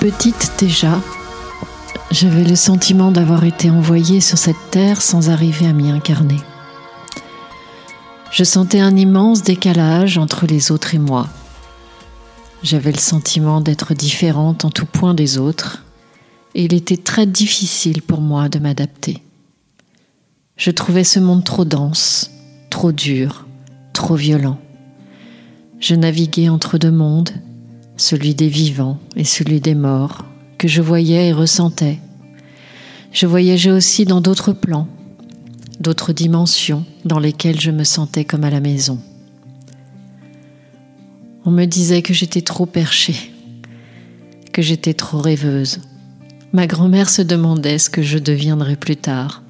petite déjà, j'avais le sentiment d'avoir été envoyée sur cette terre sans arriver à m'y incarner. Je sentais un immense décalage entre les autres et moi. J'avais le sentiment d'être différente en tout point des autres, et il était très difficile pour moi de m'adapter. Je trouvais ce monde trop dense, trop dur, trop violent. Je naviguais entre deux mondes, celui des vivants et celui des morts, que je voyais et ressentais. Je voyageais aussi dans d'autres plans, d'autres dimensions dans lesquelles je me sentais comme à la maison. On me disait que j'étais trop perchée, que j'étais trop rêveuse. Ma grand-mère se demandait ce que je deviendrais plus tard,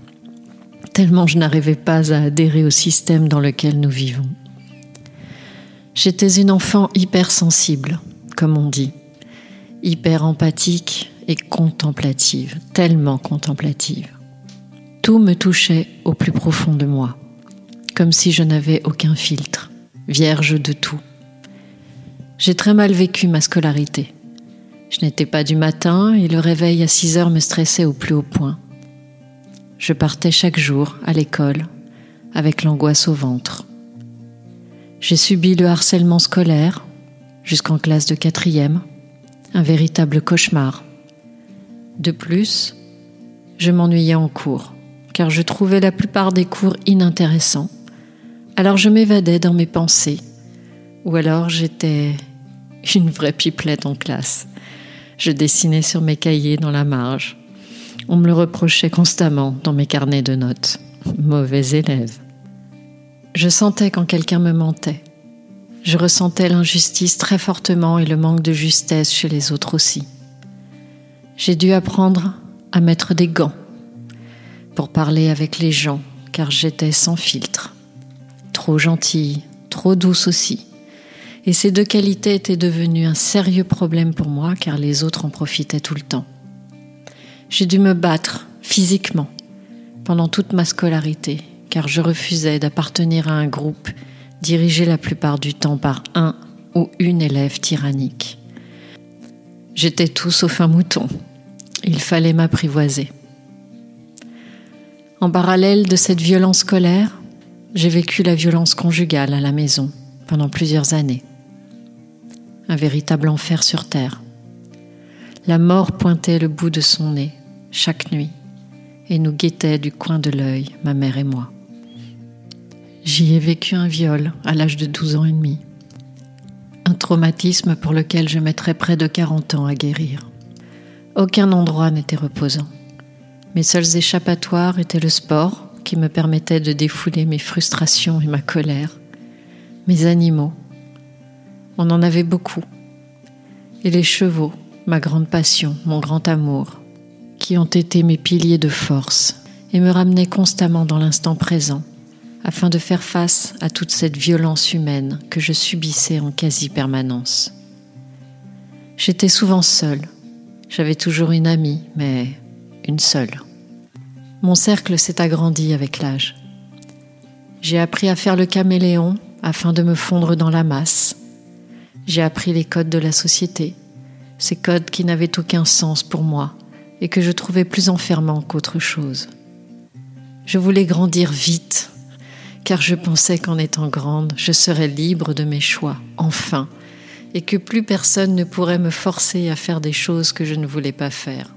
tellement je n'arrivais pas à adhérer au système dans lequel nous vivons. J'étais une enfant hypersensible, comme on dit, hyper empathique et contemplative, tellement contemplative. Tout me touchait au plus profond de moi, comme si je n'avais aucun filtre, vierge de tout. J'ai très mal vécu ma scolarité. Je n'étais pas du matin et le réveil à 6 heures me stressait au plus haut point. Je partais chaque jour à l'école avec l'angoisse au ventre. J'ai subi le harcèlement scolaire jusqu'en classe de quatrième, un véritable cauchemar. De plus, je m'ennuyais en cours, car je trouvais la plupart des cours inintéressants. Alors je m'évadais dans mes pensées, ou alors j'étais une vraie pipelette en classe. Je dessinais sur mes cahiers dans la marge. On me le reprochait constamment dans mes carnets de notes. Mauvais élève. Je sentais quand quelqu'un me mentait. Je ressentais l'injustice très fortement et le manque de justesse chez les autres aussi. J'ai dû apprendre à mettre des gants pour parler avec les gens car j'étais sans filtre. Trop gentille, trop douce aussi. Et ces deux qualités étaient devenues un sérieux problème pour moi car les autres en profitaient tout le temps. J'ai dû me battre physiquement pendant toute ma scolarité car je refusais d'appartenir à un groupe dirigé la plupart du temps par un ou une élève tyrannique. J'étais tout sauf un mouton. Il fallait m'apprivoiser. En parallèle de cette violence scolaire, j'ai vécu la violence conjugale à la maison pendant plusieurs années un véritable enfer sur terre. La mort pointait le bout de son nez chaque nuit et nous guettait du coin de l'œil, ma mère et moi. J'y ai vécu un viol à l'âge de 12 ans et demi. Un traumatisme pour lequel je mettrais près de 40 ans à guérir. Aucun endroit n'était reposant. Mes seuls échappatoires étaient le sport, qui me permettait de défouler mes frustrations et ma colère, mes animaux, on en avait beaucoup. Et les chevaux, ma grande passion, mon grand amour, qui ont été mes piliers de force et me ramenaient constamment dans l'instant présent, afin de faire face à toute cette violence humaine que je subissais en quasi-permanence. J'étais souvent seule. J'avais toujours une amie, mais une seule. Mon cercle s'est agrandi avec l'âge. J'ai appris à faire le caméléon afin de me fondre dans la masse, j'ai appris les codes de la société, ces codes qui n'avaient aucun sens pour moi et que je trouvais plus enfermants qu'autre chose. Je voulais grandir vite, car je pensais qu'en étant grande, je serais libre de mes choix, enfin, et que plus personne ne pourrait me forcer à faire des choses que je ne voulais pas faire.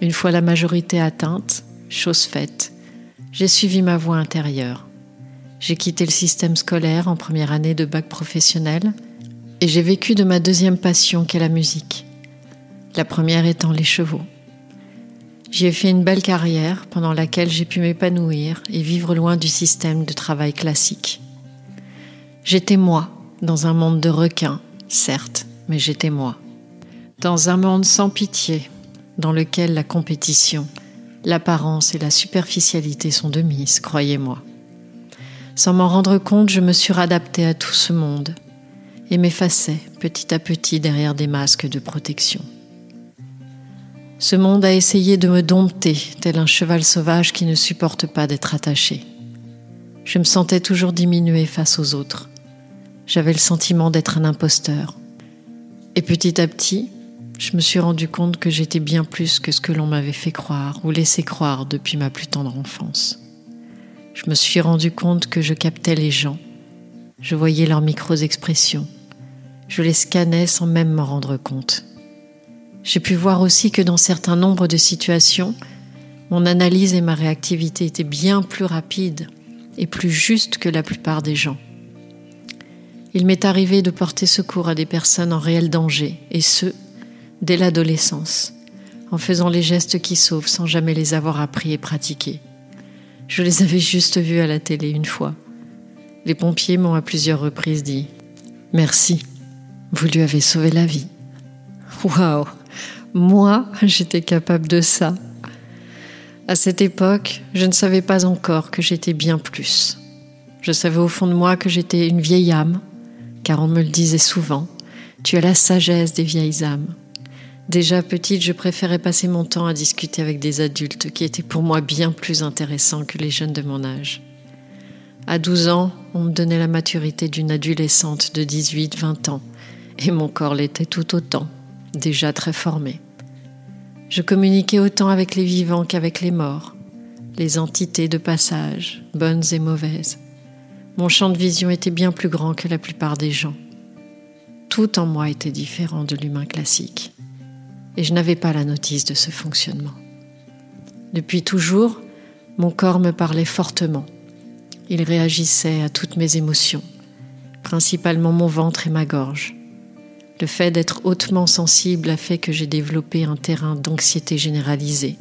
Une fois la majorité atteinte, chose faite, j'ai suivi ma voie intérieure. J'ai quitté le système scolaire en première année de bac professionnel et j'ai vécu de ma deuxième passion qu'est la musique, la première étant les chevaux. J'y ai fait une belle carrière pendant laquelle j'ai pu m'épanouir et vivre loin du système de travail classique. J'étais moi, dans un monde de requins, certes, mais j'étais moi. Dans un monde sans pitié, dans lequel la compétition, l'apparence et la superficialité sont de mise, croyez-moi. Sans m'en rendre compte, je me suis adaptée à tout ce monde et m'effaçait petit à petit derrière des masques de protection. Ce monde a essayé de me dompter, tel un cheval sauvage qui ne supporte pas d'être attaché. Je me sentais toujours diminuée face aux autres. J'avais le sentiment d'être un imposteur. Et petit à petit, je me suis rendu compte que j'étais bien plus que ce que l'on m'avait fait croire ou laissé croire depuis ma plus tendre enfance. Je me suis rendu compte que je captais les gens, je voyais leurs micro-expressions, je les scannais sans même m'en rendre compte. J'ai pu voir aussi que dans certains nombres de situations, mon analyse et ma réactivité étaient bien plus rapides et plus justes que la plupart des gens. Il m'est arrivé de porter secours à des personnes en réel danger, et ce, dès l'adolescence, en faisant les gestes qui sauvent sans jamais les avoir appris et pratiqués. Je les avais juste vus à la télé une fois. Les pompiers m'ont à plusieurs reprises dit ⁇ Merci, vous lui avez sauvé la vie ⁇ Waouh Moi, j'étais capable de ça. À cette époque, je ne savais pas encore que j'étais bien plus. Je savais au fond de moi que j'étais une vieille âme, car on me le disait souvent, tu as la sagesse des vieilles âmes. Déjà petite, je préférais passer mon temps à discuter avec des adultes qui étaient pour moi bien plus intéressants que les jeunes de mon âge. À 12 ans, on me donnait la maturité d'une adolescente de 18-20 ans, et mon corps l'était tout autant, déjà très formé. Je communiquais autant avec les vivants qu'avec les morts, les entités de passage, bonnes et mauvaises. Mon champ de vision était bien plus grand que la plupart des gens. Tout en moi était différent de l'humain classique et je n'avais pas la notice de ce fonctionnement. Depuis toujours, mon corps me parlait fortement. Il réagissait à toutes mes émotions, principalement mon ventre et ma gorge. Le fait d'être hautement sensible a fait que j'ai développé un terrain d'anxiété généralisée.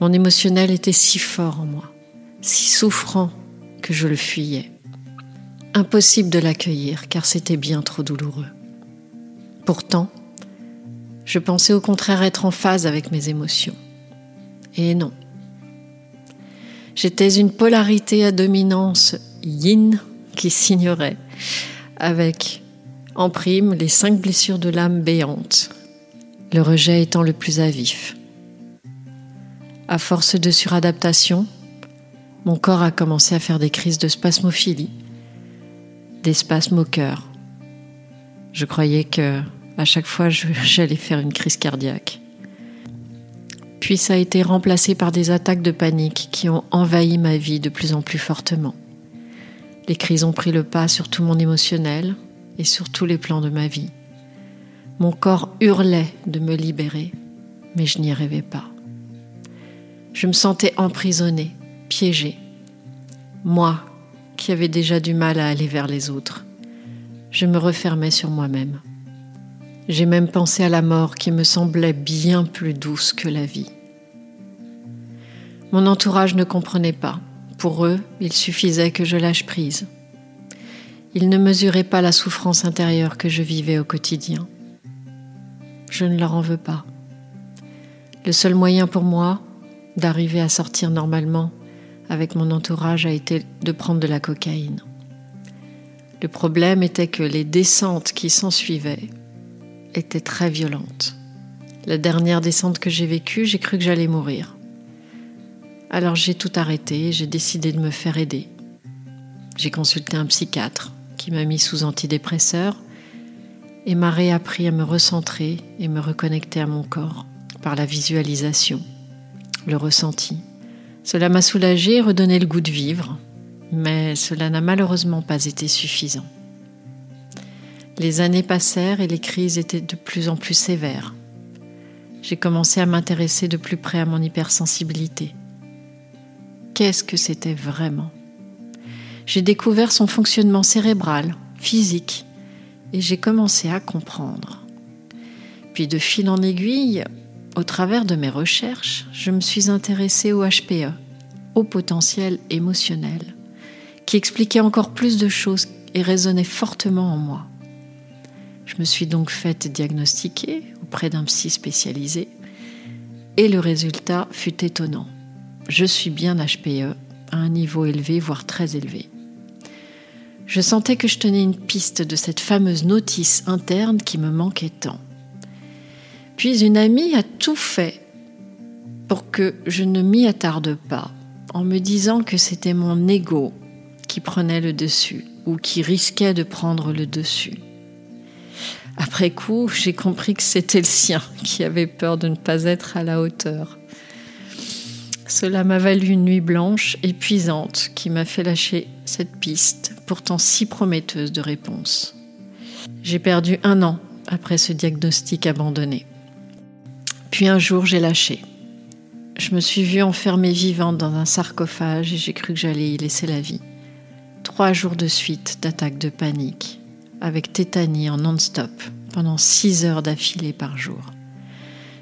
Mon émotionnel était si fort en moi, si souffrant que je le fuyais. Impossible de l'accueillir car c'était bien trop douloureux. Pourtant, je pensais au contraire être en phase avec mes émotions. Et non. J'étais une polarité à dominance yin qui s'ignorait, avec en prime les cinq blessures de l'âme béante, le rejet étant le plus à vif. À force de suradaptation, mon corps a commencé à faire des crises de spasmophilie, des spasmes au cœur. Je croyais que à chaque fois, j'allais faire une crise cardiaque. Puis ça a été remplacé par des attaques de panique qui ont envahi ma vie de plus en plus fortement. Les crises ont pris le pas sur tout mon émotionnel et sur tous les plans de ma vie. Mon corps hurlait de me libérer, mais je n'y arrivais pas. Je me sentais emprisonnée, piégée. Moi, qui avais déjà du mal à aller vers les autres, je me refermais sur moi-même. J'ai même pensé à la mort qui me semblait bien plus douce que la vie. Mon entourage ne comprenait pas. Pour eux, il suffisait que je lâche prise. Ils ne mesuraient pas la souffrance intérieure que je vivais au quotidien. Je ne leur en veux pas. Le seul moyen pour moi d'arriver à sortir normalement avec mon entourage a été de prendre de la cocaïne. Le problème était que les descentes qui s'ensuivaient était très violente. La dernière descente que j'ai vécue, j'ai cru que j'allais mourir. Alors j'ai tout arrêté, j'ai décidé de me faire aider. J'ai consulté un psychiatre qui m'a mis sous antidépresseur et m'a réappris à me recentrer et me reconnecter à mon corps par la visualisation, le ressenti. Cela m'a soulagé et redonné le goût de vivre, mais cela n'a malheureusement pas été suffisant. Les années passèrent et les crises étaient de plus en plus sévères. J'ai commencé à m'intéresser de plus près à mon hypersensibilité. Qu'est-ce que c'était vraiment? J'ai découvert son fonctionnement cérébral, physique, et j'ai commencé à comprendre. Puis de fil en aiguille, au travers de mes recherches, je me suis intéressée au HPE, au potentiel émotionnel, qui expliquait encore plus de choses et résonnait fortement en moi. Je me suis donc faite diagnostiquer auprès d'un psy spécialisé et le résultat fut étonnant. Je suis bien HPE à un niveau élevé, voire très élevé. Je sentais que je tenais une piste de cette fameuse notice interne qui me manquait tant. Puis une amie a tout fait pour que je ne m'y attarde pas, en me disant que c'était mon ego qui prenait le dessus ou qui risquait de prendre le dessus. Après coup, j'ai compris que c'était le sien qui avait peur de ne pas être à la hauteur. Cela m'a valu une nuit blanche, épuisante, qui m'a fait lâcher cette piste, pourtant si prometteuse de réponse. J'ai perdu un an après ce diagnostic abandonné. Puis un jour, j'ai lâché. Je me suis vue enfermée vivante dans un sarcophage et j'ai cru que j'allais y laisser la vie. Trois jours de suite d'attaques de panique, avec tétanie en non-stop, pendant six heures d'affilée par jour.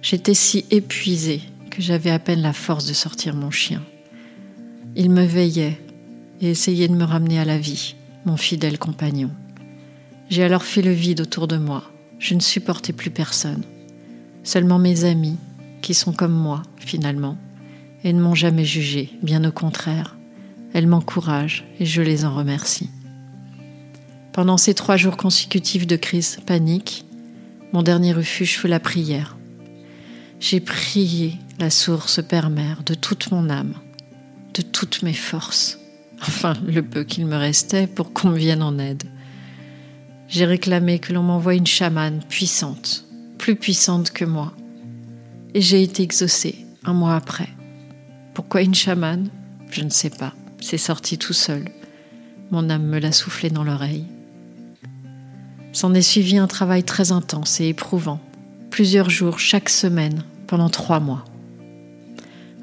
J'étais si épuisée que j'avais à peine la force de sortir mon chien. Il me veillait et essayait de me ramener à la vie, mon fidèle compagnon. J'ai alors fait le vide autour de moi. Je ne supportais plus personne. Seulement mes amis, qui sont comme moi, finalement, et ne m'ont jamais jugé, bien au contraire. Elles m'encouragent et je les en remercie. Pendant ces trois jours consécutifs de crise panique, mon dernier refuge fut la prière. J'ai prié la source Père-Mère de toute mon âme, de toutes mes forces, enfin le peu qu'il me restait pour qu'on vienne en aide. J'ai réclamé que l'on m'envoie une chamane puissante, plus puissante que moi, et j'ai été exaucée un mois après. Pourquoi une chamane? Je ne sais pas. C'est sorti tout seul. Mon âme me l'a soufflé dans l'oreille. S'en est suivi un travail très intense et éprouvant, plusieurs jours chaque semaine pendant trois mois.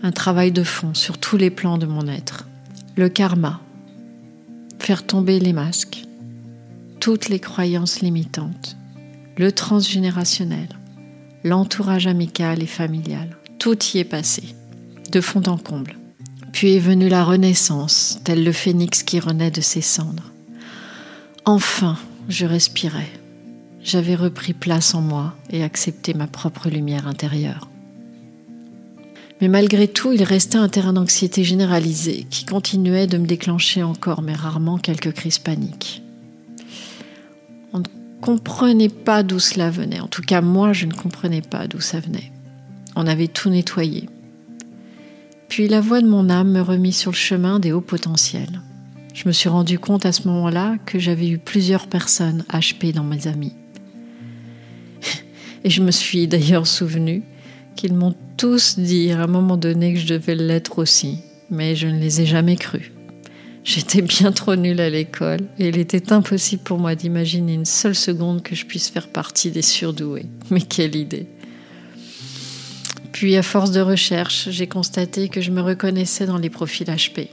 Un travail de fond sur tous les plans de mon être. Le karma, faire tomber les masques, toutes les croyances limitantes, le transgénérationnel, l'entourage amical et familial. Tout y est passé, de fond en comble. Puis est venue la renaissance, tel le phénix qui renaît de ses cendres. Enfin, je respirais. J'avais repris place en moi et accepté ma propre lumière intérieure. Mais malgré tout, il restait un terrain d'anxiété généralisée qui continuait de me déclencher encore, mais rarement quelques crises paniques comprenais pas d'où cela venait. En tout cas, moi, je ne comprenais pas d'où ça venait. On avait tout nettoyé. Puis la voix de mon âme me remit sur le chemin des hauts potentiels. Je me suis rendu compte à ce moment-là que j'avais eu plusieurs personnes HP dans mes amis. Et je me suis d'ailleurs souvenu qu'ils m'ont tous dit à un moment donné que je devais l'être aussi, mais je ne les ai jamais crus. J'étais bien trop nulle à l'école et il était impossible pour moi d'imaginer une seule seconde que je puisse faire partie des surdoués. Mais quelle idée Puis à force de recherche, j'ai constaté que je me reconnaissais dans les profils HP,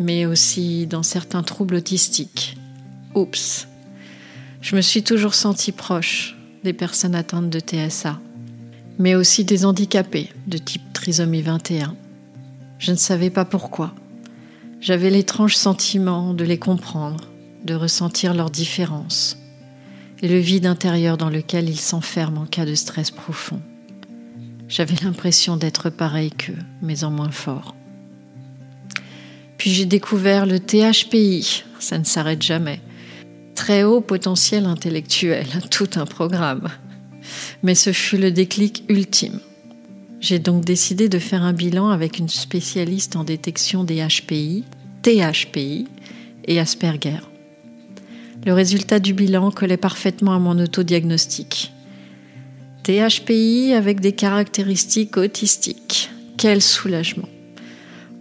mais aussi dans certains troubles autistiques. Oups Je me suis toujours sentie proche des personnes atteintes de TSA, mais aussi des handicapés de type trisomie 21. Je ne savais pas pourquoi. J'avais l'étrange sentiment de les comprendre, de ressentir leurs différences et le vide intérieur dans lequel ils s'enferment en cas de stress profond. J'avais l'impression d'être pareil qu'eux, mais en moins fort. Puis j'ai découvert le THPI, ça ne s'arrête jamais. Très haut potentiel intellectuel, tout un programme. Mais ce fut le déclic ultime. J'ai donc décidé de faire un bilan avec une spécialiste en détection des HPI, THPI et Asperger. Le résultat du bilan collait parfaitement à mon autodiagnostic. THPI avec des caractéristiques autistiques. Quel soulagement.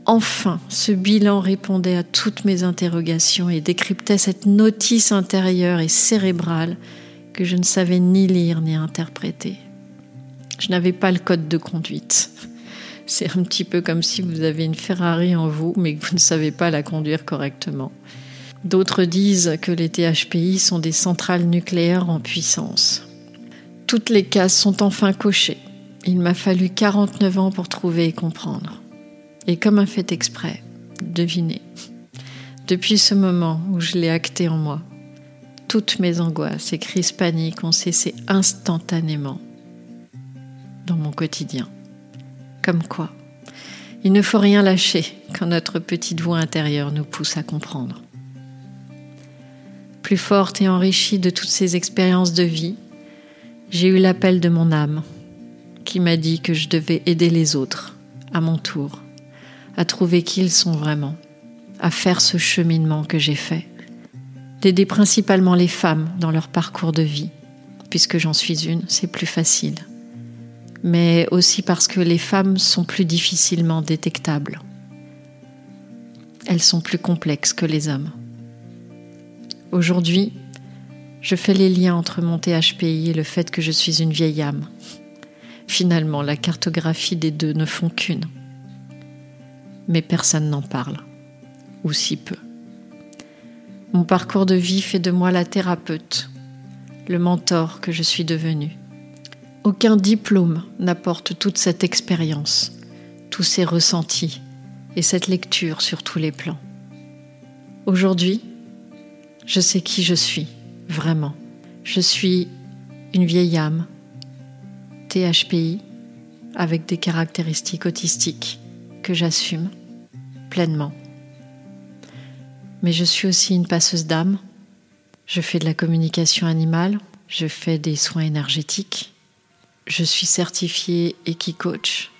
Enfin, ce bilan répondait à toutes mes interrogations et décryptait cette notice intérieure et cérébrale que je ne savais ni lire ni interpréter. Je n'avais pas le code de conduite. C'est un petit peu comme si vous avez une Ferrari en vous, mais que vous ne savez pas la conduire correctement. D'autres disent que les THPI sont des centrales nucléaires en puissance. Toutes les cases sont enfin cochées. Il m'a fallu 49 ans pour trouver et comprendre. Et comme un fait exprès, devinez. Depuis ce moment où je l'ai acté en moi, toutes mes angoisses et crises paniques ont cessé instantanément dans mon quotidien. Comme quoi, il ne faut rien lâcher quand notre petite voix intérieure nous pousse à comprendre. Plus forte et enrichie de toutes ces expériences de vie, j'ai eu l'appel de mon âme qui m'a dit que je devais aider les autres, à mon tour, à trouver qui ils sont vraiment, à faire ce cheminement que j'ai fait, d'aider principalement les femmes dans leur parcours de vie, puisque j'en suis une, c'est plus facile. Mais aussi parce que les femmes sont plus difficilement détectables. Elles sont plus complexes que les hommes. Aujourd'hui, je fais les liens entre mon THPI et le fait que je suis une vieille âme. Finalement, la cartographie des deux ne font qu'une. Mais personne n'en parle, ou si peu. Mon parcours de vie fait de moi la thérapeute, le mentor que je suis devenue. Aucun diplôme n'apporte toute cette expérience, tous ces ressentis et cette lecture sur tous les plans. Aujourd'hui, je sais qui je suis, vraiment. Je suis une vieille âme, THPI, avec des caractéristiques autistiques que j'assume pleinement. Mais je suis aussi une passeuse d'âme. Je fais de la communication animale, je fais des soins énergétiques, je suis certifiée Equi-Coach.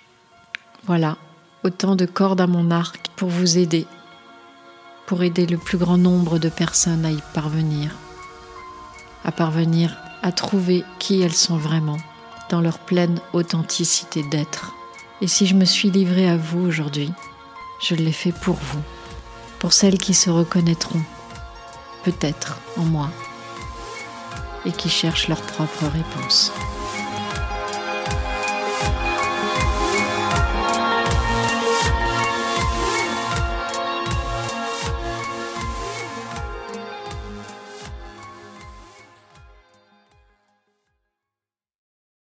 Voilà, autant de cordes à mon arc pour vous aider pour aider le plus grand nombre de personnes à y parvenir, à parvenir à trouver qui elles sont vraiment, dans leur pleine authenticité d'être. Et si je me suis livrée à vous aujourd'hui, je l'ai fait pour vous, pour celles qui se reconnaîtront, peut-être en moi, et qui cherchent leur propre réponse.